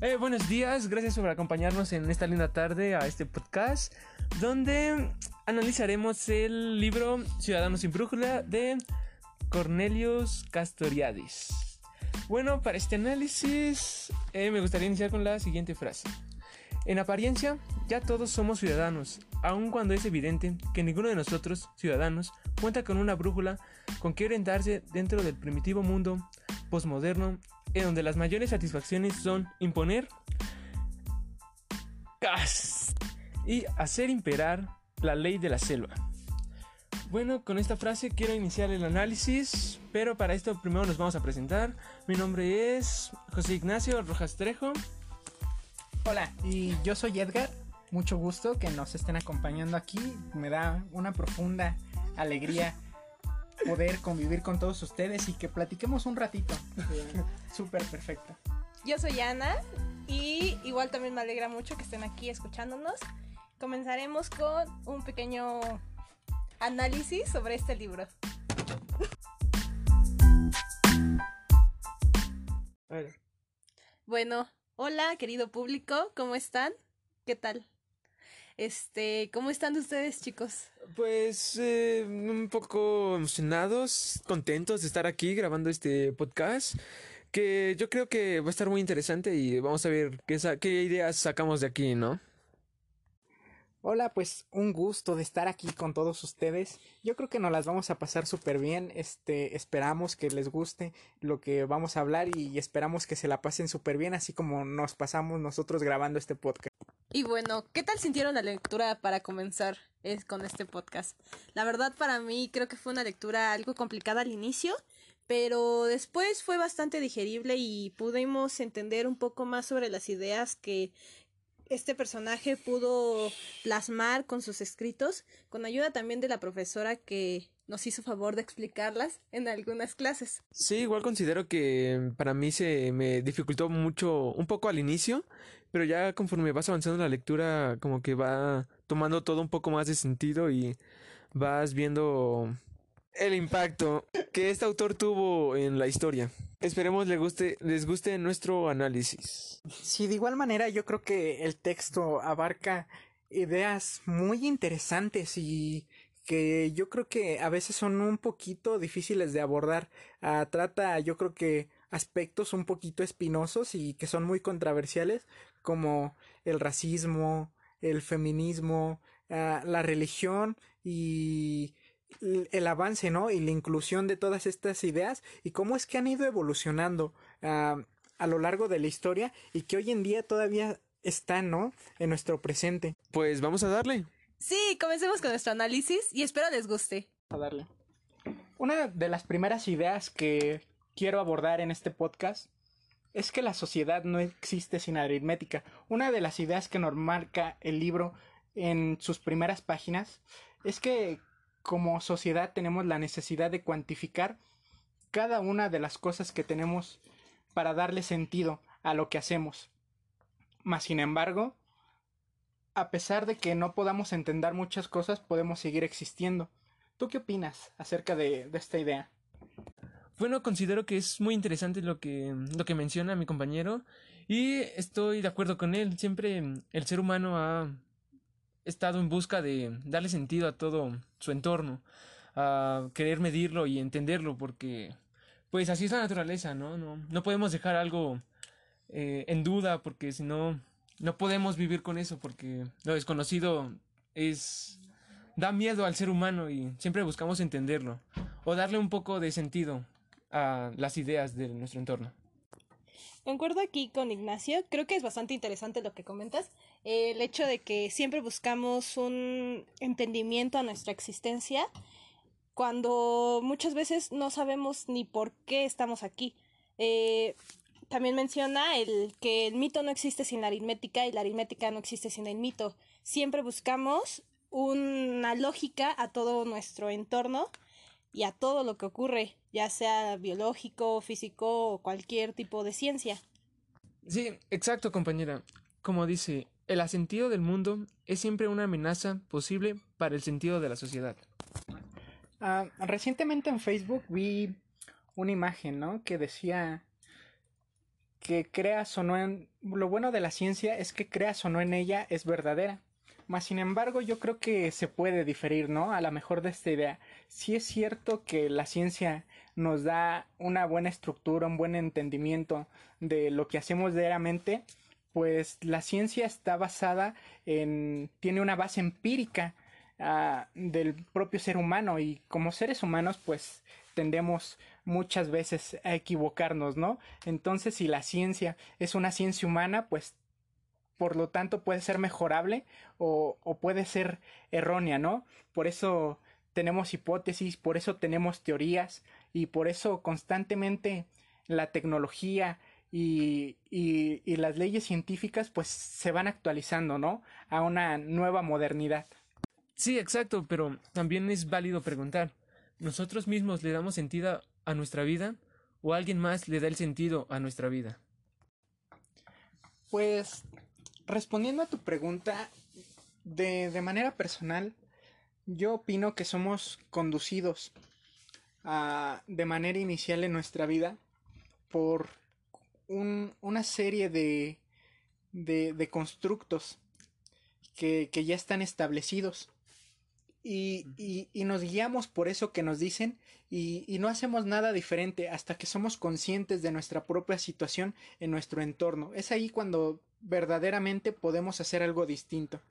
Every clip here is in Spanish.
Eh, buenos días, gracias por acompañarnos en esta linda tarde a este podcast donde analizaremos el libro Ciudadanos sin Brújula de Cornelius Castoriadis. Bueno, para este análisis eh, me gustaría iniciar con la siguiente frase. En apariencia, ya todos somos ciudadanos, aun cuando es evidente que ninguno de nosotros, ciudadanos, cuenta con una brújula con que orientarse dentro del primitivo mundo postmoderno en donde las mayores satisfacciones son imponer y hacer imperar la ley de la selva. Bueno, con esta frase quiero iniciar el análisis, pero para esto primero nos vamos a presentar. Mi nombre es José Ignacio Rojas Trejo. Hola, y yo soy Edgar. Mucho gusto que nos estén acompañando aquí. Me da una profunda alegría poder convivir con todos ustedes y que platiquemos un ratito. Súper perfecto. Yo soy Ana y igual también me alegra mucho que estén aquí escuchándonos. Comenzaremos con un pequeño análisis sobre este libro. Bueno, hola querido público, ¿cómo están? ¿Qué tal? Este, ¿cómo están ustedes, chicos? Pues eh, un poco emocionados, contentos de estar aquí grabando este podcast, que yo creo que va a estar muy interesante y vamos a ver qué, qué ideas sacamos de aquí, ¿no? Hola, pues un gusto de estar aquí con todos ustedes. Yo creo que nos las vamos a pasar súper bien. Este, esperamos que les guste lo que vamos a hablar y esperamos que se la pasen súper bien, así como nos pasamos nosotros grabando este podcast. Y bueno, ¿qué tal sintieron la lectura para comenzar es, con este podcast? La verdad para mí creo que fue una lectura algo complicada al inicio, pero después fue bastante digerible y pudimos entender un poco más sobre las ideas que este personaje pudo plasmar con sus escritos, con ayuda también de la profesora que nos hizo favor de explicarlas en algunas clases. Sí, igual considero que para mí se me dificultó mucho, un poco al inicio, pero ya conforme vas avanzando en la lectura, como que va tomando todo un poco más de sentido y vas viendo el impacto que este autor tuvo en la historia. Esperemos les guste, les guste nuestro análisis. Sí, de igual manera yo creo que el texto abarca ideas muy interesantes y que yo creo que a veces son un poquito difíciles de abordar. Ah, trata, yo creo que aspectos un poquito espinosos y que son muy controversiales, como el racismo, el feminismo, ah, la religión y el avance, ¿no? Y la inclusión de todas estas ideas y cómo es que han ido evolucionando ah, a lo largo de la historia y que hoy en día todavía están, ¿no? En nuestro presente. Pues vamos a darle. Sí, comencemos con nuestro análisis y espero les guste. A darle. Una de las primeras ideas que quiero abordar en este podcast es que la sociedad no existe sin aritmética. Una de las ideas que nos marca el libro en sus primeras páginas es que como sociedad tenemos la necesidad de cuantificar cada una de las cosas que tenemos para darle sentido a lo que hacemos. Mas, sin embargo, a pesar de que no podamos entender muchas cosas, podemos seguir existiendo. ¿Tú qué opinas acerca de, esta idea? Bueno, considero que es muy interesante lo que, lo que menciona mi compañero y estoy de acuerdo con él. Siempre el ser humano ha estado en busca de darle sentido a todo su entorno, a querer medirlo y entenderlo, porque pues así es la naturaleza, ¿no? No, no podemos dejar algo eh, en duda, porque si no, no podemos vivir con eso, porque lo desconocido es da miedo al ser humano y siempre buscamos entenderlo o darle un poco de sentido a las ideas de nuestro entorno. Concuerdo aquí con Ignacio, creo que es bastante interesante lo que comentas, el hecho de que siempre buscamos un entendimiento a nuestra existencia cuando muchas veces no sabemos ni por qué estamos aquí. Eh, también menciona el que el mito no existe sin la aritmética y la aritmética no existe sin el mito. Siempre buscamos una lógica a todo nuestro entorno y a todo lo que ocurre, ya sea biológico, físico o cualquier tipo de ciencia. Sí, exacto, compañera. Como dice, el asentido del mundo es siempre una amenaza posible para el sentido de la sociedad. Ah, recientemente en Facebook vi una imagen, ¿no? Que decía que creas o no en lo bueno de la ciencia es que creas o no en ella es verdadera. Mas sin embargo, yo creo que se puede diferir, ¿no? A lo mejor de esta idea. Si es cierto que la ciencia nos da una buena estructura, un buen entendimiento de lo que hacemos diariamente, pues la ciencia está basada en, tiene una base empírica uh, del propio ser humano y como seres humanos pues tendemos muchas veces a equivocarnos, ¿no? Entonces si la ciencia es una ciencia humana pues por lo tanto puede ser mejorable o, puede ser errónea, ¿no? Por eso tenemos hipótesis, por eso tenemos teorías y por eso constantemente la tecnología y, y, y, las leyes científicas pues se van actualizando, ¿no? A una nueva modernidad. Sí, exacto, pero también es válido preguntar, ¿nosotros mismos le damos sentido a nuestra vida o alguien más le da el sentido a nuestra vida? Pues respondiendo a tu pregunta, de, de manera personal, yo opino que somos conducidos a, de manera inicial en nuestra vida por un, una serie de, de, de constructos que, que, ya están establecidos. Y, y, y, nos guiamos por eso que nos dicen y, y, no hacemos nada diferente hasta que somos conscientes de nuestra propia situación en nuestro entorno. Es ahí cuando verdaderamente podemos hacer algo distinto.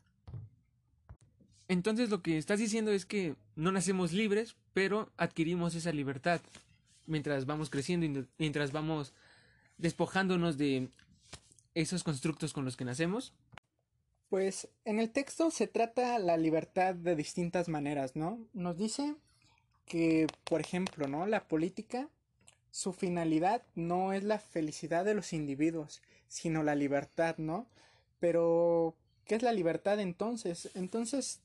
Entonces lo que estás diciendo es que no nacemos libres, pero adquirimos esa libertad mientras vamos creciendo y mientras vamos despojándonos de esos constructos con los que nacemos? Pues en el texto se trata la libertad de distintas maneras, ¿no? Nos dice que, por ejemplo, ¿no? La política, su finalidad no es la felicidad de los individuos, sino la libertad, ¿no? Pero, ¿qué es la libertad entonces? Entonces,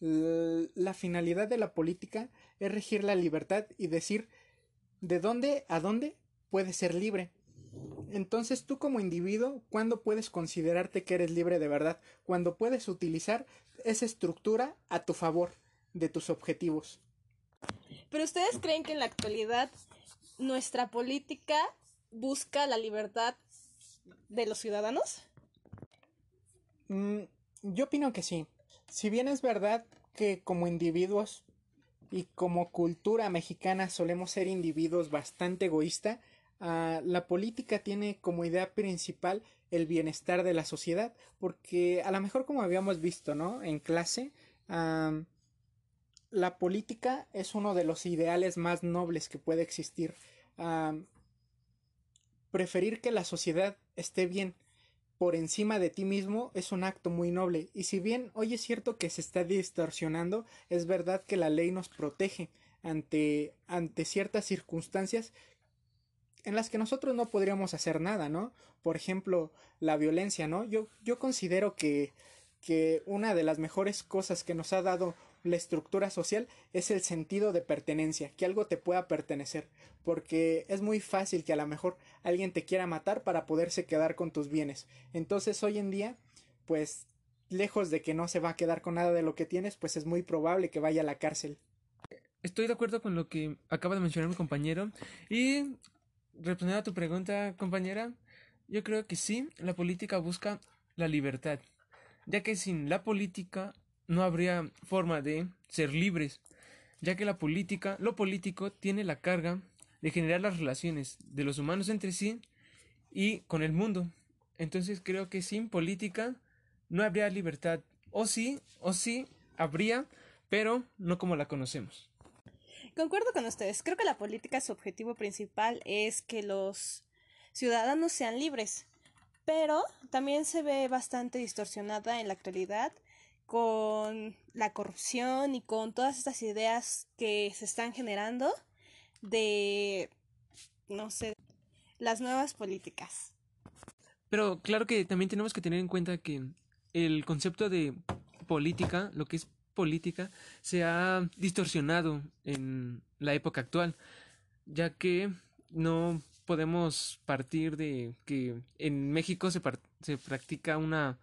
la finalidad de la política es regir la libertad y decir de dónde a dónde puedes ser libre. Entonces tú como individuo, ¿cuándo puedes considerarte que eres libre de verdad? Cuando puedes utilizar esa estructura a tu favor de tus objetivos. Pero ustedes creen que en la actualidad nuestra política busca la libertad de los ciudadanos? Mm, yo opino que sí. Si bien es verdad que como individuos y como cultura mexicana solemos ser individuos bastante egoístas, Uh, la política tiene como idea principal el bienestar de la sociedad, porque a lo mejor como habíamos visto, ¿no? En clase, la política es uno de los ideales más nobles que puede existir. Preferir que la sociedad esté bien por encima de ti mismo es un acto muy noble. Y si bien hoy es cierto que se está distorsionando, es verdad que la ley nos protege ante, ante ciertas circunstancias en las que nosotros no podríamos hacer nada, ¿no? Por ejemplo, la violencia, ¿no? Yo, yo considero que, que una de las mejores cosas que nos ha dado la estructura social es el sentido de pertenencia, que algo te pueda pertenecer, porque es muy fácil que a lo mejor alguien te quiera matar para poderse quedar con tus bienes. Entonces hoy en día, pues lejos de que no se va a quedar con nada de lo que tienes, pues es muy probable que vaya a la cárcel. Estoy de acuerdo con lo que acaba de mencionar mi compañero y respondiendo a tu pregunta, compañera, yo creo que sí, la política busca la libertad, ya que sin la política no habría forma de ser libres, ya que la política, lo político tiene la carga de generar las relaciones de los humanos entre sí y con el mundo. Entonces creo que sin política no habría libertad. O sí, o sí, habría, pero no como la conocemos. Concuerdo con ustedes. Creo que la política, su objetivo principal es que los ciudadanos sean libres. Pero también se ve bastante distorsionada en la actualidad con la corrupción y con todas estas ideas que se están generando de, no sé, las nuevas políticas. Pero claro que también tenemos que tener en cuenta que el concepto de política, lo que es política se ha distorsionado en la época actual, ya que no podemos partir de que en México se, se practica una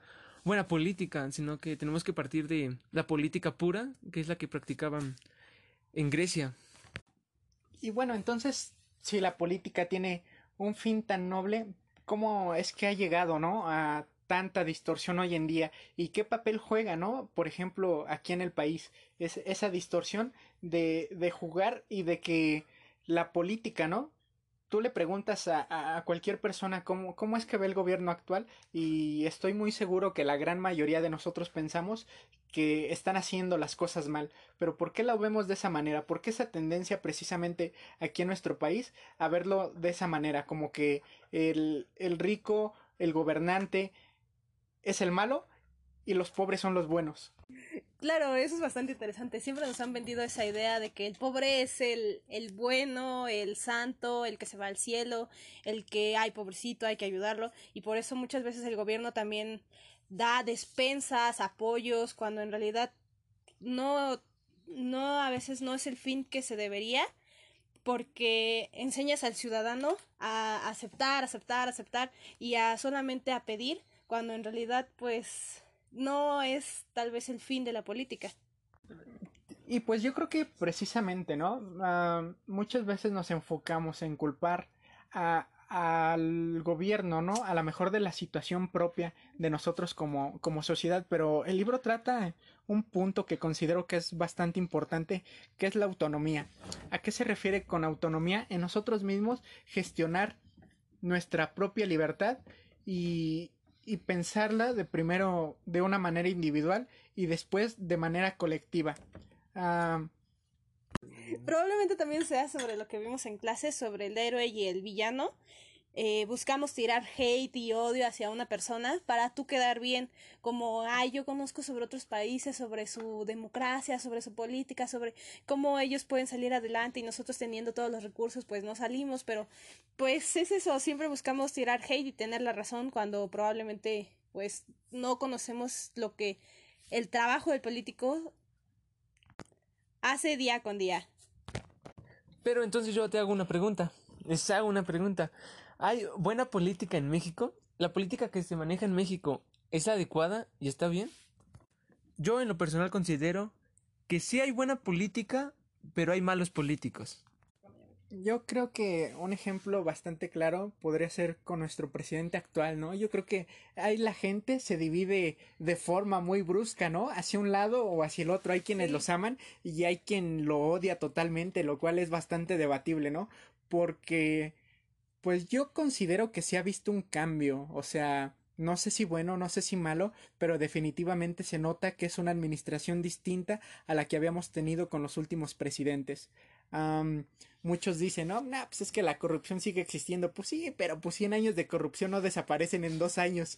buena política, sino que tenemos que partir de la política pura, que es la que practicaban en Grecia. Y bueno, entonces, si la política tiene un fin tan noble, cómo es que ha llegado, ¿no? A tanta distorsión hoy en día y qué papel juega, ¿no? Por ejemplo, aquí en el país, es esa distorsión de, de jugar y de que la política, ¿no? Tú le preguntas a, a, cualquier persona cómo, cómo es que ve el gobierno actual y estoy muy seguro que la gran mayoría de nosotros pensamos que están haciendo las cosas mal. Pero ¿por qué lo vemos de esa manera? ¿Por qué esa tendencia precisamente aquí en nuestro país a verlo de esa manera? Como que el, el rico, el gobernante, es el malo y los pobres son los buenos. Claro, eso es bastante interesante. Siempre nos han vendido esa idea de que el pobre es el, el bueno, el santo, el que se va al cielo, el que, hay pobrecito, hay que ayudarlo. Y por eso muchas veces el gobierno también da despensas, apoyos, cuando en realidad no, no, a veces no es el fin que se debería, porque enseñas al ciudadano a aceptar, aceptar, aceptar y a solamente a pedir cuando en realidad pues no es tal vez el fin de la política. Y pues yo creo que precisamente, ¿no? Uh, muchas veces nos enfocamos en culpar al gobierno, ¿no? A lo mejor de la situación propia de nosotros como, como sociedad, pero el libro trata un punto que considero que es bastante importante, que es la autonomía. ¿A qué se refiere con autonomía? En nosotros mismos gestionar nuestra propia libertad y, y pensarla de primero de una manera individual y después de manera colectiva. Uh, Probablemente también sea sobre lo que vimos en clase, sobre el héroe y el villano. Eh, buscamos tirar hate y odio hacia una persona para tú quedar bien, como, ay, yo conozco sobre otros países, sobre su democracia, sobre su política, sobre cómo ellos pueden salir adelante y nosotros teniendo todos los recursos, pues no salimos, pero pues es eso, siempre buscamos tirar hate y tener la razón cuando probablemente pues no conocemos lo que el trabajo del político hace día con día. Pero entonces yo te hago una pregunta. Les hago una pregunta. ¿Hay buena política en México? ¿La política que se maneja en México es adecuada y está bien? Yo en lo personal considero que sí hay buena política, pero hay malos políticos. Yo creo que un ejemplo bastante claro podría ser con nuestro presidente actual, ¿no? Yo creo que ahí la gente se divide de forma muy brusca, ¿no? Hacia un lado o hacia el otro. Hay quienes sí. los aman y hay quien lo odia totalmente, lo cual es bastante debatible, ¿no? Porque pues yo considero que se ha visto un cambio, o sea, no sé si bueno, no sé si malo, pero definitivamente se nota que es una administración distinta a la que habíamos tenido con los últimos presidentes. Muchos dicen, no, nah, pues es que la corrupción sigue existiendo. Pues sí, pero pues 100 años de corrupción no desaparecen en dos años.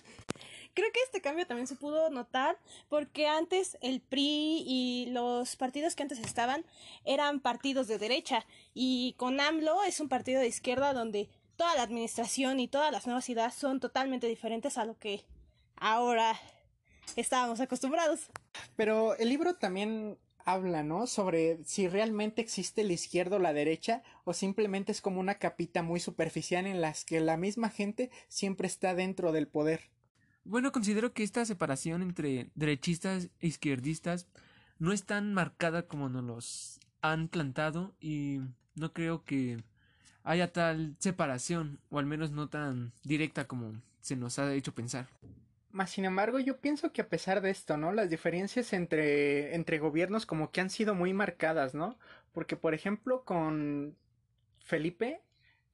Creo que este cambio también se pudo notar porque antes el PRI y los partidos que antes estaban eran partidos de derecha y con AMLO es un partido de izquierda donde toda la administración y todas las nuevas ideas son totalmente diferentes a lo que ahora estábamos acostumbrados. Pero el libro también habla, ¿no? Sobre si realmente existe la izquierda o la derecha o simplemente es como una capita muy superficial en las que la misma gente siempre está dentro del poder. Bueno, considero que esta separación entre derechistas e izquierdistas no es tan marcada como nos los han plantado y no creo que haya tal separación, o al menos no tan directa como se nos ha hecho pensar. Más sin embargo, yo pienso que a pesar de esto, ¿no? Las diferencias entre, entre gobiernos como que han sido muy marcadas, ¿no? Porque, por ejemplo, con Felipe,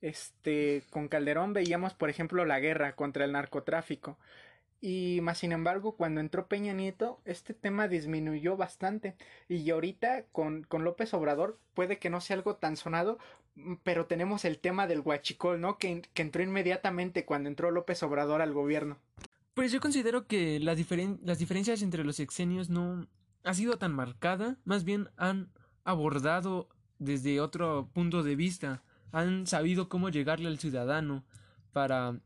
este, con Calderón veíamos, por ejemplo, la guerra contra el narcotráfico. Y más sin embargo, cuando entró Peña Nieto, este tema disminuyó bastante. Y ahorita con, con López Obrador puede que no sea algo tan sonado, pero tenemos el tema del huachicol, ¿no? Que, que entró inmediatamente cuando entró López Obrador al gobierno. Pues yo considero que las, diferen las diferencias entre los sexenios no ha sido tan marcada, más bien han abordado desde otro punto de vista, han sabido cómo llegarle al ciudadano para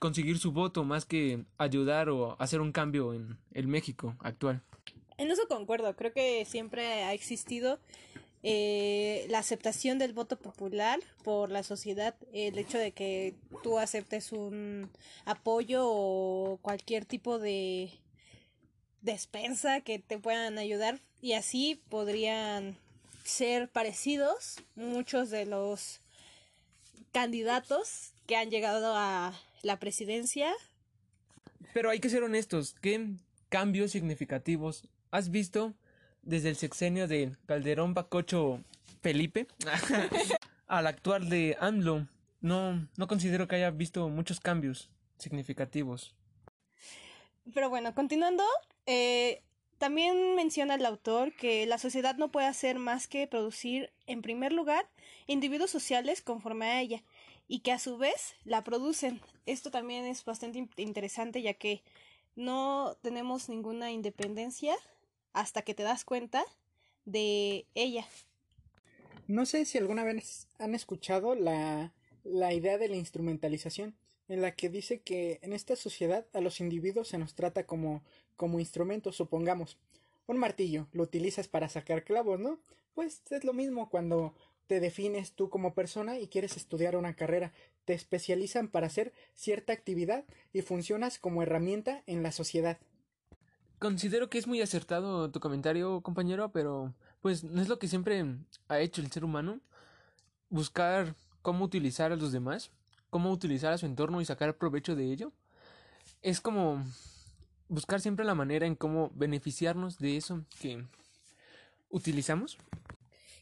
conseguir su voto más que ayudar o hacer un cambio en el México actual. En eso concuerdo, creo que siempre ha existido eh, la aceptación del voto popular por la sociedad, el hecho de que tú aceptes un apoyo o cualquier tipo de despensa que te puedan ayudar y así podrían ser parecidos muchos de los candidatos que han llegado a la presidencia. Pero hay que ser honestos, ¿qué cambios significativos has visto desde el sexenio de Calderón Bacocho Felipe al actual de AMLO? No, no considero que haya visto muchos cambios significativos. Pero bueno, continuando, eh, también menciona el autor que la sociedad no puede hacer más que producir, en primer lugar, individuos sociales conforme a ella, y que a su vez la producen. Esto también es bastante interesante ya que no tenemos ninguna independencia hasta que te das cuenta de ella. No sé si alguna vez han escuchado la, la idea de la instrumentalización, en la que dice que en esta sociedad a los individuos se nos trata como, como instrumentos, supongamos. Un martillo lo utilizas para sacar clavos, ¿no? Pues es lo mismo cuando te defines tú como persona y quieres estudiar una carrera, te especializan para hacer cierta actividad y funcionas como herramienta en la sociedad. Considero que es muy acertado tu comentario, compañero, pero pues no es lo que siempre ha hecho el ser humano, buscar cómo utilizar a los demás, cómo utilizar a su entorno y sacar provecho de ello. Es como buscar siempre la manera en cómo beneficiarnos de eso que utilizamos.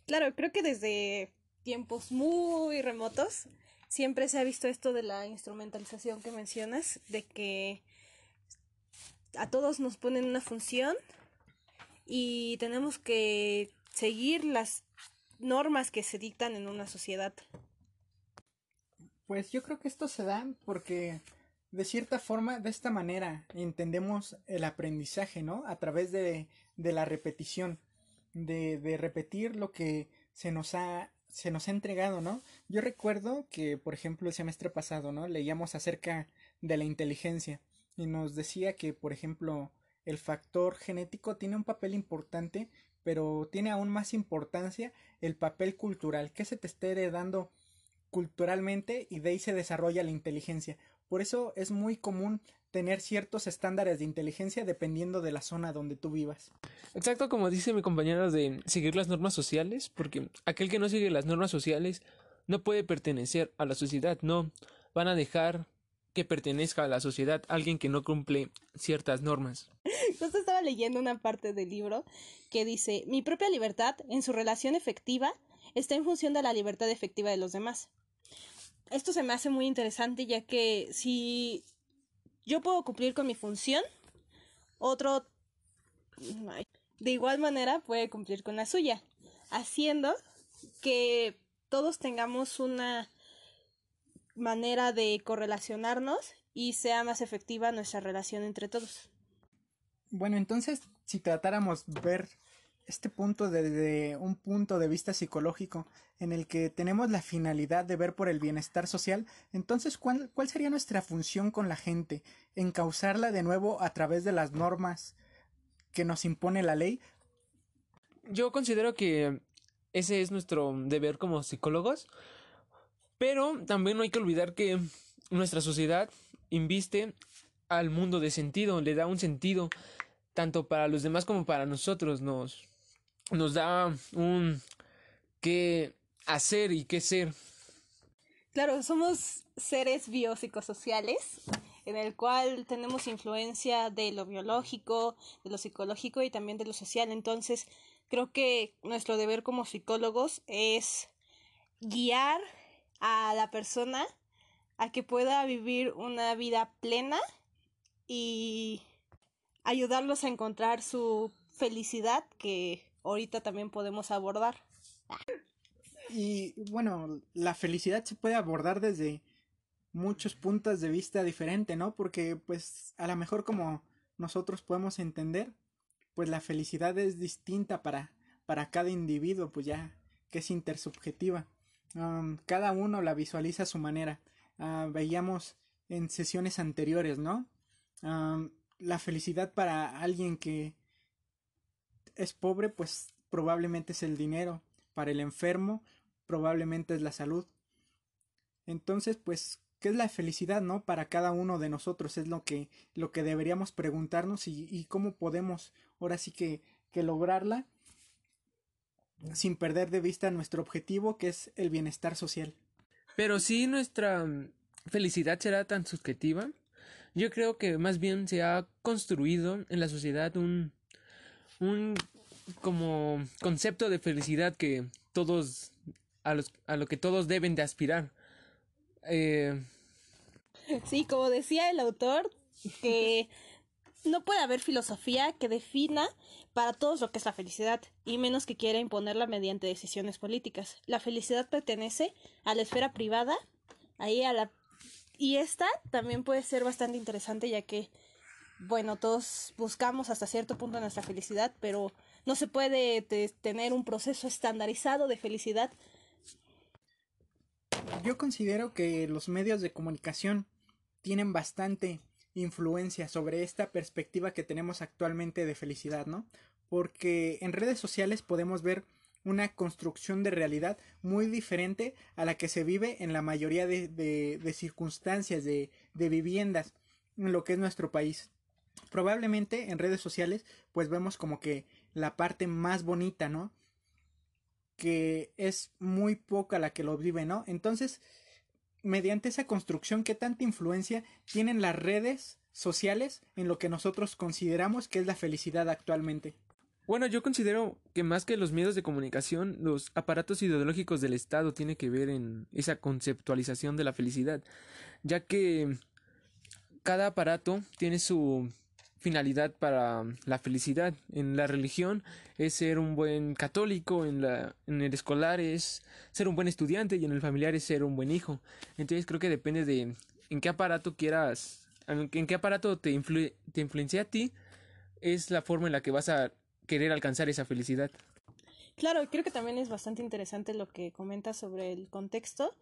Claro, creo que desde tiempos muy remotos siempre se ha visto esto de la instrumentalización que mencionas, de que a todos nos ponen una función y tenemos que seguir las normas que se dictan en una sociedad. Pues yo creo que esto se da porque de cierta forma, de esta manera entendemos el aprendizaje, ¿no? A través de, de la repetición de, de repetir lo que se nos ha se nos ha entregado, ¿no? Yo recuerdo que, por ejemplo, el semestre pasado, ¿no? Leíamos acerca de la inteligencia y nos decía que, por ejemplo, el factor genético tiene un papel importante, pero tiene aún más importancia el papel cultural, que se te esté heredando culturalmente y de ahí se desarrolla la inteligencia. Por eso es muy común tener ciertos estándares de inteligencia dependiendo de la zona donde tú vivas. Exacto, como dice mi compañero de seguir las normas sociales, porque aquel que no sigue las normas sociales no puede pertenecer a la sociedad, no van a dejar que pertenezca a la sociedad alguien que no cumple ciertas normas. Justo estaba leyendo una parte del libro que dice, mi propia libertad en su relación efectiva está en función de la libertad efectiva de los demás. Esto se me hace muy interesante ya que si yo puedo cumplir con mi función, otro de igual manera puede cumplir con la suya, haciendo que todos tengamos una manera de correlacionarnos y sea más efectiva nuestra relación entre todos. Bueno, entonces, si tratáramos ver este punto desde un punto de vista psicológico en el que tenemos la finalidad de ver por el bienestar social, entonces ¿cuál, cuál sería nuestra función con la gente? ¿Encauzarla de nuevo a través de las normas que nos impone la ley? Yo considero que ese es nuestro deber como psicólogos, pero también no hay que olvidar que nuestra sociedad inviste al mundo de sentido, le da un sentido tanto para los demás como para nosotros, nos nos da un qué hacer y qué ser. Claro, somos seres biopsicosociales en el cual tenemos influencia de lo biológico, de lo psicológico y también de lo social. Entonces, creo que nuestro deber como psicólogos es guiar a la persona a que pueda vivir una vida plena y ayudarlos a encontrar su felicidad que ahorita también podemos abordar. Y bueno, la felicidad se puede abordar desde muchos puntos de vista diferentes, ¿no? Porque pues a lo mejor como nosotros podemos entender, pues la felicidad es distinta para, para cada individuo, pues ya que es intersubjetiva. Cada uno la visualiza a su manera. Ah, veíamos en sesiones anteriores, ¿no? la felicidad para alguien que es pobre, pues probablemente es el dinero. Para el enfermo, probablemente es la salud. Entonces, pues, ¿qué es la felicidad, no? Para cada uno de nosotros es lo que, lo que deberíamos preguntarnos y, y cómo podemos ahora sí que, que lograrla sin perder de vista nuestro objetivo, que es el bienestar social. Pero sí nuestra felicidad será tan subjetiva. Yo creo que más bien se ha construido en la sociedad un, un como concepto de felicidad que todos a, los, a lo que todos deben de aspirar. Eh, sí, como decía el autor, que no puede haber filosofía que defina para todos lo que es la felicidad, y menos que quiera imponerla mediante decisiones políticas. La felicidad pertenece a la esfera privada, ahí a la y esta también puede ser bastante interesante ya que bueno, todos buscamos hasta cierto punto nuestra felicidad, pero no se puede tener un proceso estandarizado de felicidad. Yo considero que los medios de comunicación tienen bastante influencia sobre esta perspectiva que tenemos actualmente de felicidad, ¿no? Porque en redes sociales podemos ver una construcción de realidad muy diferente a la que se vive en la mayoría de, de, circunstancias de, de viviendas en lo que es nuestro país. Probablemente en redes sociales pues vemos como que la parte más bonita, ¿no? Que es muy poca la que lo vive, ¿no? Entonces, mediante esa construcción, ¿qué tanta influencia tienen las redes sociales en lo que nosotros consideramos que es la felicidad actualmente? Bueno, yo considero que más que los medios de comunicación, los aparatos ideológicos del Estado tienen que ver en esa conceptualización de la felicidad, ya que cada aparato tiene su finalidad para la felicidad. En la religión es ser un buen católico, en, la, en el escolar es ser un buen estudiante y en el familiar es ser un buen hijo. Entonces creo que depende de en qué aparato quieras, en, qué aparato te, te influencia a ti, es la forma en la que vas a querer alcanzar esa felicidad. Claro, creo que también es bastante interesante lo que comentas sobre el contexto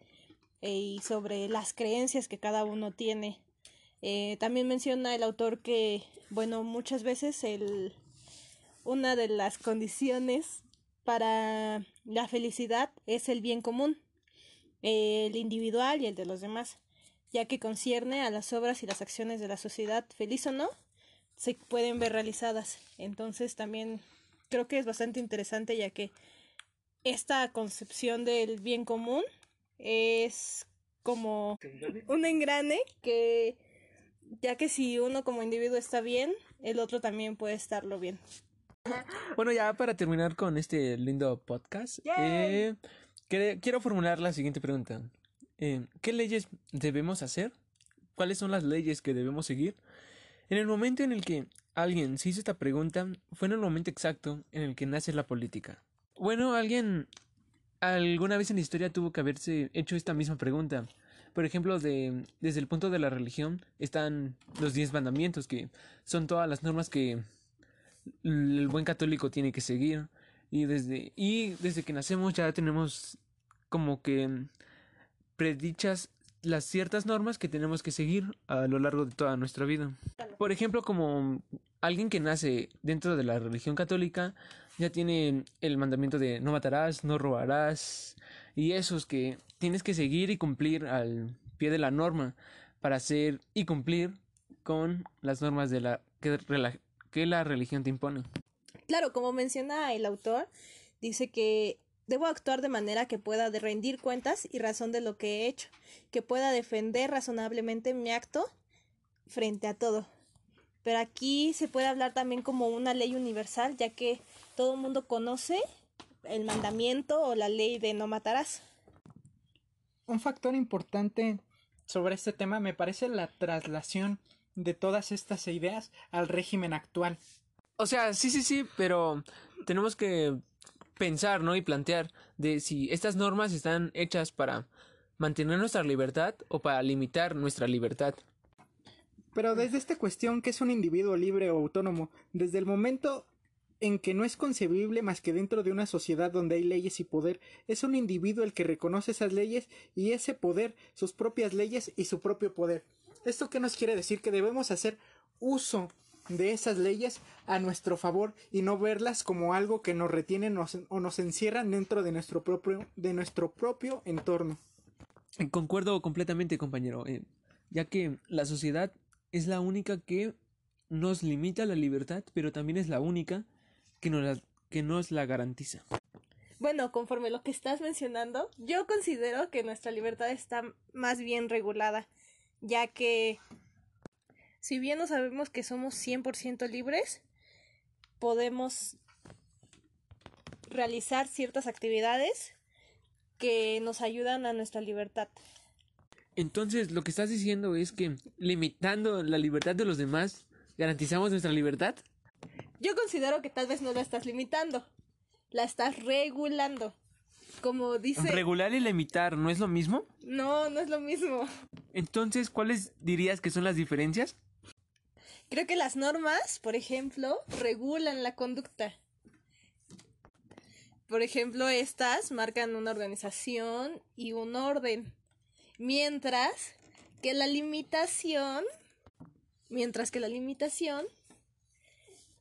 eh, y sobre las creencias que cada uno tiene. Eh, también menciona el autor que, bueno, muchas veces el, una de las condiciones para la felicidad es el bien común, el individual y el de los demás, ya que concierne a las obras y las acciones de la sociedad, feliz o no, se pueden ver realizadas. Entonces también creo que es bastante interesante ya que esta concepción del bien común es como un engrane que ya que si uno como individuo está bien, el otro también puede estarlo bien. Bueno, ya para terminar con este lindo podcast, eh, quiero formular la siguiente pregunta. Eh, ¿Qué leyes debemos hacer? ¿Cuáles son las leyes que debemos seguir? En el momento en el que alguien se hizo esta pregunta, fue en el momento exacto en el que nace la política. Bueno, alguien alguna vez en la historia tuvo que haberse hecho esta misma pregunta. Por ejemplo, de, desde el punto de la religión están los diez mandamientos, que son todas las normas que el buen católico tiene que seguir. Y desde, y desde que nacemos ya tenemos como que predichas las ciertas normas que tenemos que seguir a lo largo de toda nuestra vida. Por ejemplo, como alguien que nace dentro de la religión católica ya tiene el mandamiento de no matarás, no robarás y esos que tienes que seguir y cumplir al pie de la norma para hacer y cumplir con las normas de la que, que la religión te impone. Claro, como menciona el autor, dice que Debo actuar de manera que pueda rendir cuentas y razón de lo que he hecho, que pueda defender razonablemente mi acto frente a todo. Pero aquí se puede hablar también como una ley universal, ya que todo el mundo conoce el mandamiento o la ley de no matarás. Un factor importante sobre este tema me parece la traslación de todas estas ideas al régimen actual. O sea, sí, sí, sí, pero tenemos que pensar, ¿no? Y plantear de si estas normas están hechas para mantener nuestra libertad o para limitar nuestra libertad. Pero desde esta cuestión, que es un individuo libre o autónomo? Desde el momento en que no es concebible más que dentro de una sociedad donde hay leyes y poder, es un individuo el que reconoce esas leyes y ese poder, sus propias leyes y su propio poder. ¿Esto qué nos quiere decir? Que debemos hacer uso de esas leyes a nuestro favor y no verlas como algo que nos retienen o nos encierran dentro de nuestro propio, de nuestro propio entorno. Concuerdo completamente, compañero, eh, ya que la sociedad es la única que nos limita la libertad, pero también es la única que nos la, que nos la garantiza. bueno, conforme lo que estás mencionando, yo considero que nuestra libertad está más bien regulada, ya que si bien no sabemos que somos 100% libres, podemos realizar ciertas actividades que nos ayudan a nuestra libertad. Entonces, lo que estás diciendo es que limitando la libertad de los demás, garantizamos nuestra libertad. Yo considero que tal vez no la estás limitando, la estás regulando. Como dice... Regular y limitar, ¿no es lo mismo? No, no es lo mismo. Entonces, ¿cuáles dirías que son las diferencias? Creo que las normas, por ejemplo, regulan la conducta. Por ejemplo, estas marcan una organización y un orden. Mientras que la limitación, mientras que la limitación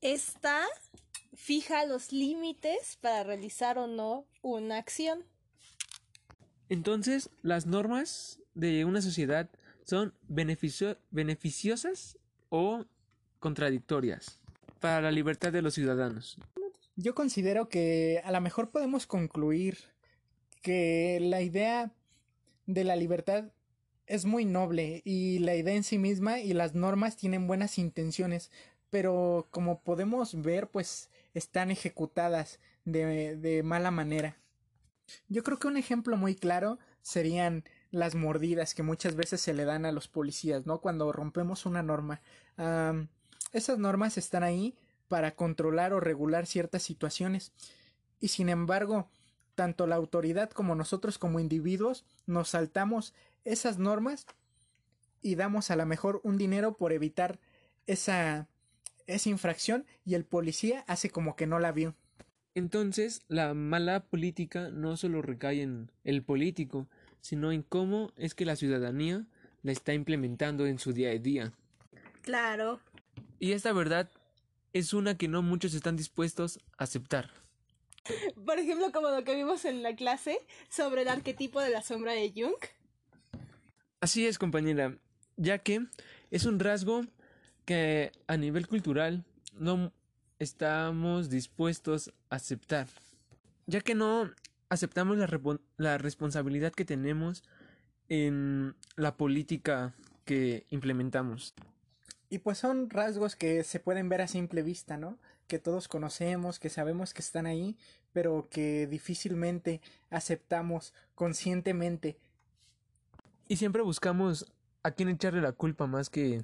esta fija los límites para realizar o no una acción. Entonces, las normas de una sociedad son beneficiosas o contradictorias para la libertad de los ciudadanos. Yo considero que a lo mejor podemos concluir que la idea de la libertad es muy noble y la idea en sí misma y las normas tienen buenas intenciones, pero como podemos ver, pues están ejecutadas de, de mala manera. Yo creo que un ejemplo muy claro serían las mordidas que muchas veces se le dan a los policías, ¿no? Cuando rompemos una norma. esas normas están ahí para controlar o regular ciertas situaciones. Y sin embargo, tanto la autoridad como nosotros como individuos nos saltamos esas normas y damos a lo mejor un dinero por evitar esa esa infracción y el policía hace como que no la vio. Entonces, la mala política no solo recae en el político, sino en cómo es que la ciudadanía la está implementando en su día a día. Claro. Y esta verdad es una que no muchos están dispuestos a aceptar. Por ejemplo, como lo que vimos en la clase sobre el arquetipo de la sombra de Jung. Así es, compañera, ya que es un rasgo que a nivel cultural no estamos dispuestos a aceptar, ya que no aceptamos la, la responsabilidad que tenemos en la política que implementamos. Y pues son rasgos que se pueden ver a simple vista, ¿no? Que todos conocemos, que sabemos que están ahí, pero que difícilmente aceptamos conscientemente. Y siempre buscamos a quién echarle la culpa más que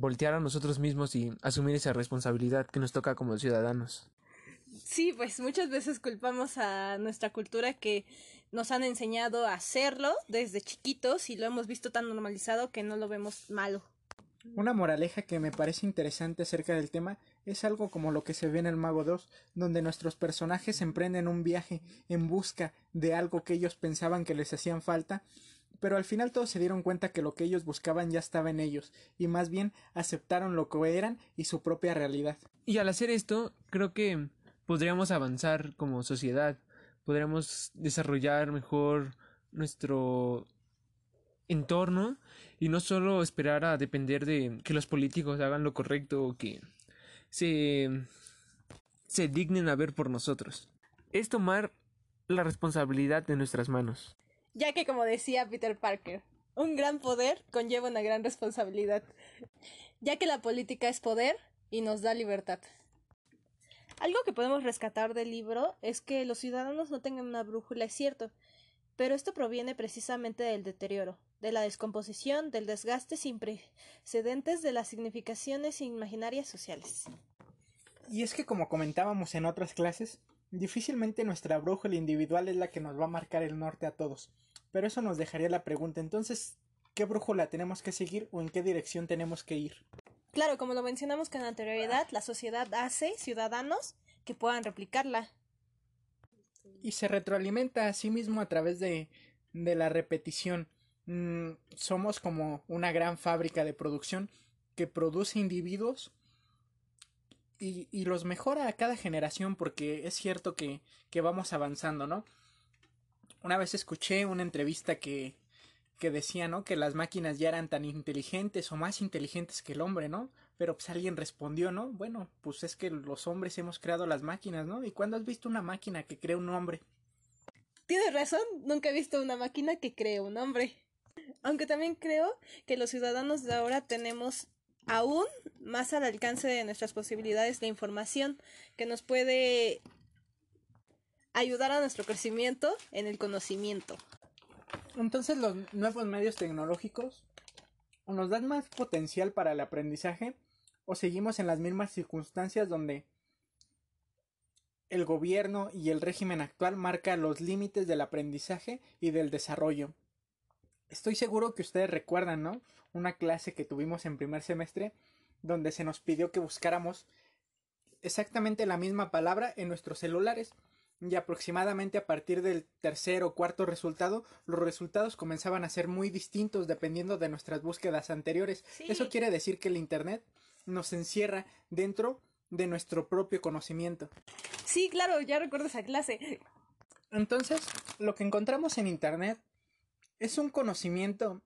voltear a nosotros mismos y asumir esa responsabilidad que nos toca como ciudadanos. Sí, pues muchas veces culpamos a nuestra cultura que nos han enseñado a hacerlo desde chiquitos y lo hemos visto tan normalizado que no lo vemos malo. Una moraleja que me parece interesante acerca del tema es algo como lo que se ve en el Mago 2, donde nuestros personajes emprenden un viaje en busca de algo que ellos pensaban que les hacían falta pero al final todos se dieron cuenta que lo que ellos buscaban ya estaba en ellos, y más bien aceptaron lo que eran y su propia realidad. Y al hacer esto, creo que podríamos avanzar como sociedad, podríamos desarrollar mejor nuestro entorno y no solo esperar a depender de que los políticos hagan lo correcto o que se, se dignen a ver por nosotros. Es tomar la responsabilidad de nuestras manos ya que como decía Peter Parker, un gran poder conlleva una gran responsabilidad, ya que la política es poder y nos da libertad. Algo que podemos rescatar del libro es que los ciudadanos no tengan una brújula, es cierto, pero esto proviene precisamente del deterioro, de la descomposición, del desgaste sin precedentes de las significaciones imaginarias sociales. Y es que como comentábamos en otras clases, Difícilmente nuestra brújula individual es la que nos va a marcar el norte a todos. Pero eso nos dejaría la pregunta entonces, ¿qué brújula tenemos que seguir o en qué dirección tenemos que ir? Claro, como lo mencionamos con anterioridad, la sociedad hace ciudadanos que puedan replicarla. Y se retroalimenta a sí mismo a través de, de la repetición. Mm, somos como una gran fábrica de producción que produce individuos y, y, los mejora a cada generación porque es cierto que, que, vamos avanzando, ¿no? Una vez escuché una entrevista que, que decía, ¿no? Que las máquinas ya eran tan inteligentes o más inteligentes que el hombre, ¿no? Pero pues alguien respondió, ¿no? Bueno, pues es que los hombres hemos creado las máquinas, ¿no? ¿Y cuándo has visto una máquina que crea un hombre? tienes razón, nunca he visto una máquina que cree un hombre. Aunque también creo que los ciudadanos de ahora tenemos aún más al alcance de nuestras posibilidades la información que nos puede ayudar a nuestro crecimiento en el conocimiento. Entonces los nuevos medios tecnológicos o nos dan más potencial para el aprendizaje o seguimos en las mismas circunstancias donde el gobierno y el régimen actual marca los límites del aprendizaje y del desarrollo. Estoy seguro que ustedes recuerdan, ¿no? Una clase que tuvimos en primer semestre donde se nos pidió que buscáramos exactamente la misma palabra en nuestros celulares y aproximadamente a partir del tercer o cuarto resultado, los resultados comenzaban a ser muy distintos dependiendo de nuestras búsquedas anteriores. Eso quiere decir que el Internet nos encierra dentro de nuestro propio conocimiento. Sí, claro, ya recuerdo esa clase. Entonces, lo que encontramos en Internet es un conocimiento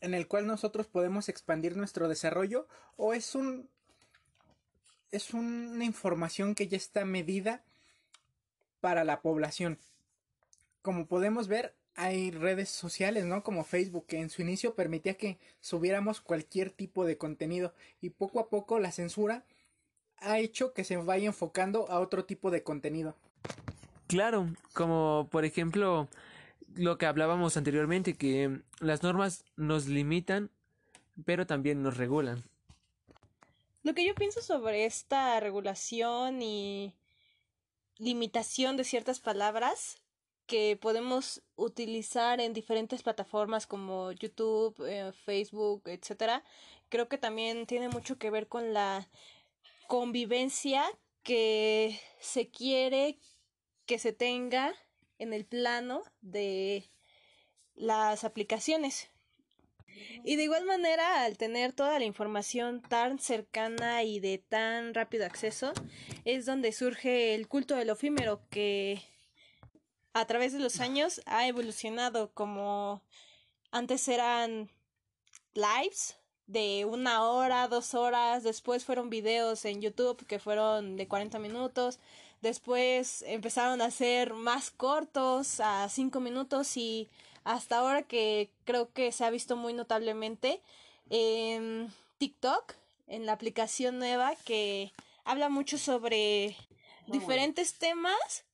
en el cual nosotros podemos expandir nuestro desarrollo o es un es una información que ya está medida para la población. Como podemos ver, hay redes sociales, ¿no? Como Facebook, que en su inicio permitía que subiéramos cualquier tipo de contenido y poco a poco la censura ha hecho que se vaya enfocando a otro tipo de contenido. Claro, como por ejemplo lo que hablábamos anteriormente, que las normas nos limitan, pero también nos regulan. Lo que yo pienso sobre esta regulación y limitación de ciertas palabras que podemos utilizar en diferentes plataformas como YouTube, eh, Facebook, etcétera, creo que también tiene mucho que ver con la convivencia que se quiere que se tenga en el plano de las aplicaciones. Y de igual manera, al tener toda la información tan cercana y de tan rápido acceso, es donde surge el culto del efímero que a través de los años ha evolucionado como antes eran lives de una hora, dos horas, después fueron videos en YouTube que fueron de 40 minutos, después empezaron a ser más cortos a 5 minutos y hasta ahora que creo que se ha visto muy notablemente en TikTok, en la aplicación nueva que habla mucho sobre diferentes temas,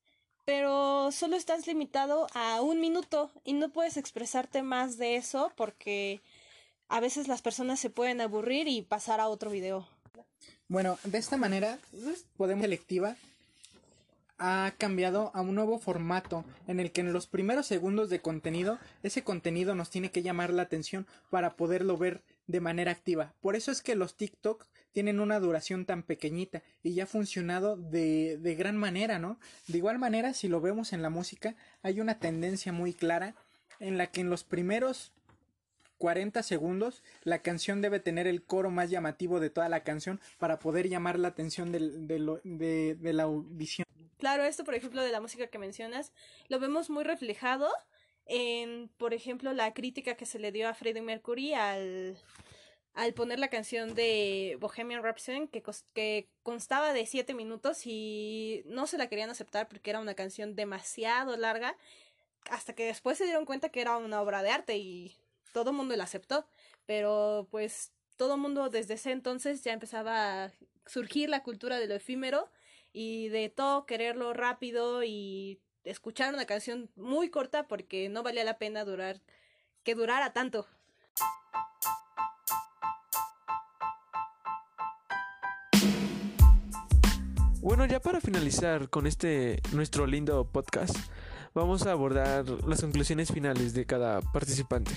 pero solo estás limitado a un minuto y no puedes expresarte más de eso porque a veces las personas se pueden aburrir y pasar a otro video. Bueno, de esta manera podemos selectiva ha cambiado a un nuevo formato en el que en los primeros segundos de contenido ese contenido nos tiene que llamar la atención para poderlo ver de manera activa. Por eso es que los TikToks tienen una duración tan pequeñita y ya ha funcionado de, de gran manera, ¿no? De igual manera, si lo vemos en la música, hay una tendencia muy clara en la que en los primeros 40 segundos, la canción debe tener el coro más llamativo de toda la canción para poder llamar la atención de, la audición. Claro, esto por ejemplo de la música que mencionas, lo vemos muy reflejado en, por ejemplo, la crítica que se le dio a Freddie Mercury al, al poner la canción de Bohemian Rhapsody que, que constaba de 7 minutos y no se la querían aceptar porque era una canción demasiado larga hasta que después se dieron cuenta que era una obra de arte y todo el mundo la aceptó. Pero pues todo el mundo desde ese entonces ya empezaba a surgir la cultura de lo efímero y de todo quererlo rápido y escuchar una canción muy corta porque no valía la pena durar que durara tanto. Bueno, ya para finalizar con este nuestro lindo podcast, vamos a abordar las conclusiones finales de cada participante.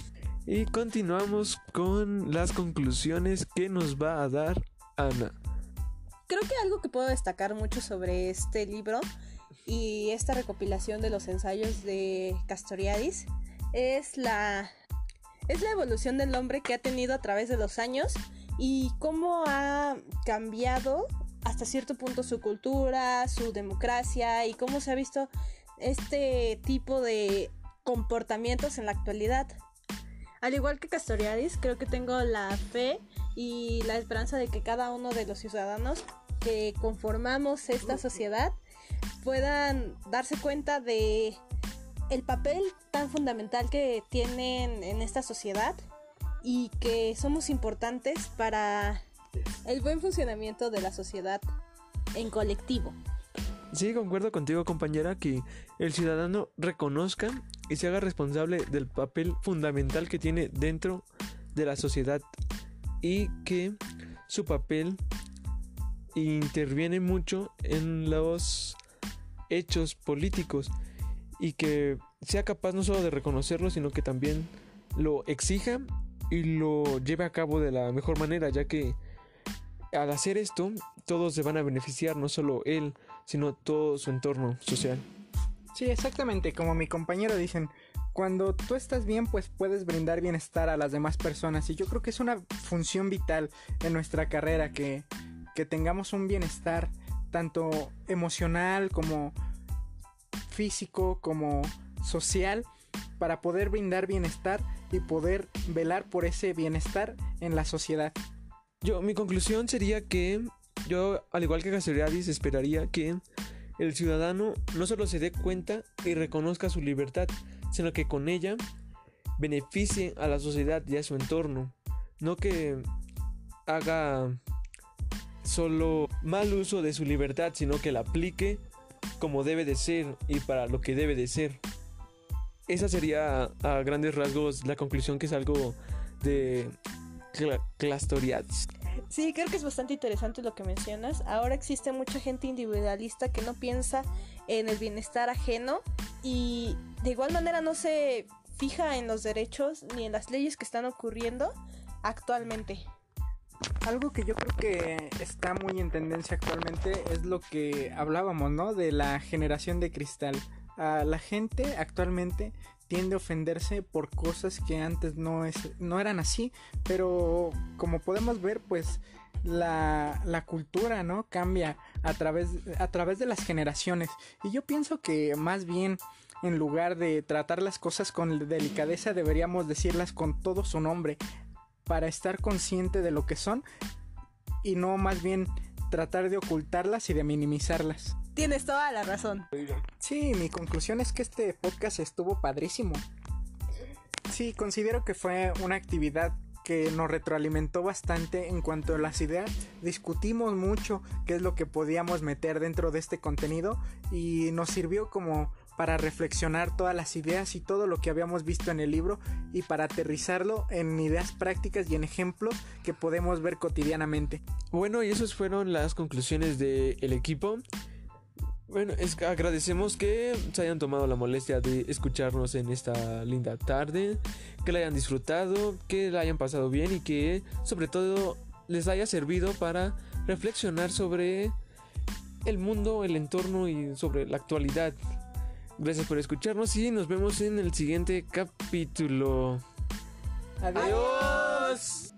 Y continuamos con las conclusiones que nos va a dar Ana creo que algo que puedo destacar mucho sobre este libro y esta recopilación de los ensayos de Castoriadis es la es la evolución del hombre que ha tenido a través de los años y cómo ha cambiado hasta cierto punto su cultura, su democracia y cómo se ha visto este tipo de comportamientos en la actualidad. Al igual que Castoriadis, creo que tengo la fe y la esperanza de que cada uno de los ciudadanos que conformamos esta sociedad puedan darse cuenta de el papel tan fundamental que tienen en esta sociedad y que somos importantes para el buen funcionamiento de la sociedad en colectivo. Sí, concuerdo contigo compañera que el ciudadano reconozca y se haga responsable del papel fundamental que tiene dentro de la sociedad y que su papel interviene mucho en los hechos políticos y que sea capaz no solo de reconocerlo, sino que también lo exija y lo lleve a cabo de la mejor manera, ya que al hacer esto todos se van a beneficiar, no solo él, sino todo su entorno social. Sí, exactamente, como mi compañero dicen, cuando tú estás bien, pues puedes brindar bienestar a las demás personas y yo creo que es una función vital en nuestra carrera que, que tengamos un bienestar tanto emocional como físico como social para poder brindar bienestar y poder velar por ese bienestar en la sociedad. Yo, mi conclusión sería que yo, al igual que Gasteriadis, esperaría que el ciudadano no solo se dé cuenta y reconozca su libertad, sino que con ella beneficie a la sociedad y a su entorno. No que haga solo mal uso de su libertad, sino que la aplique como debe de ser y para lo que debe de ser. Esa sería a grandes rasgos la conclusión que es algo de Clastoriats. Sí, creo que es bastante interesante lo que mencionas. Ahora existe mucha gente individualista que no piensa en el bienestar ajeno y de igual manera no se fija en los derechos ni en las leyes que están ocurriendo actualmente. Algo que yo creo que está muy en tendencia actualmente es lo que hablábamos, ¿no? De la generación de cristal. La gente actualmente tiende a ofenderse por cosas que antes no, es, no eran así, pero como podemos ver, pues la, la, cultura, ¿no? Cambia a través, a través de las generaciones. Y yo pienso que más bien, en lugar de tratar las cosas con delicadeza, deberíamos decirlas con todo su nombre para estar consciente de lo que son y no más bien tratar de ocultarlas y de minimizarlas. Tienes toda la razón. Sí, mi conclusión es que este podcast estuvo padrísimo. Sí, considero que fue una actividad que nos retroalimentó bastante en cuanto a las ideas. Discutimos mucho qué es lo que podíamos meter dentro de este contenido y nos sirvió como para reflexionar todas las ideas y todo lo que habíamos visto en el libro y para aterrizarlo en ideas prácticas y en ejemplos que podemos ver cotidianamente. Bueno, y esas fueron las conclusiones del equipo. Bueno, es que agradecemos que se hayan tomado la molestia de escucharnos en esta linda tarde, que la hayan disfrutado, que la hayan pasado bien y que sobre todo les haya servido para reflexionar sobre el mundo, el entorno y sobre la actualidad Gracias por escucharnos y nos vemos en el siguiente capítulo. Adiós.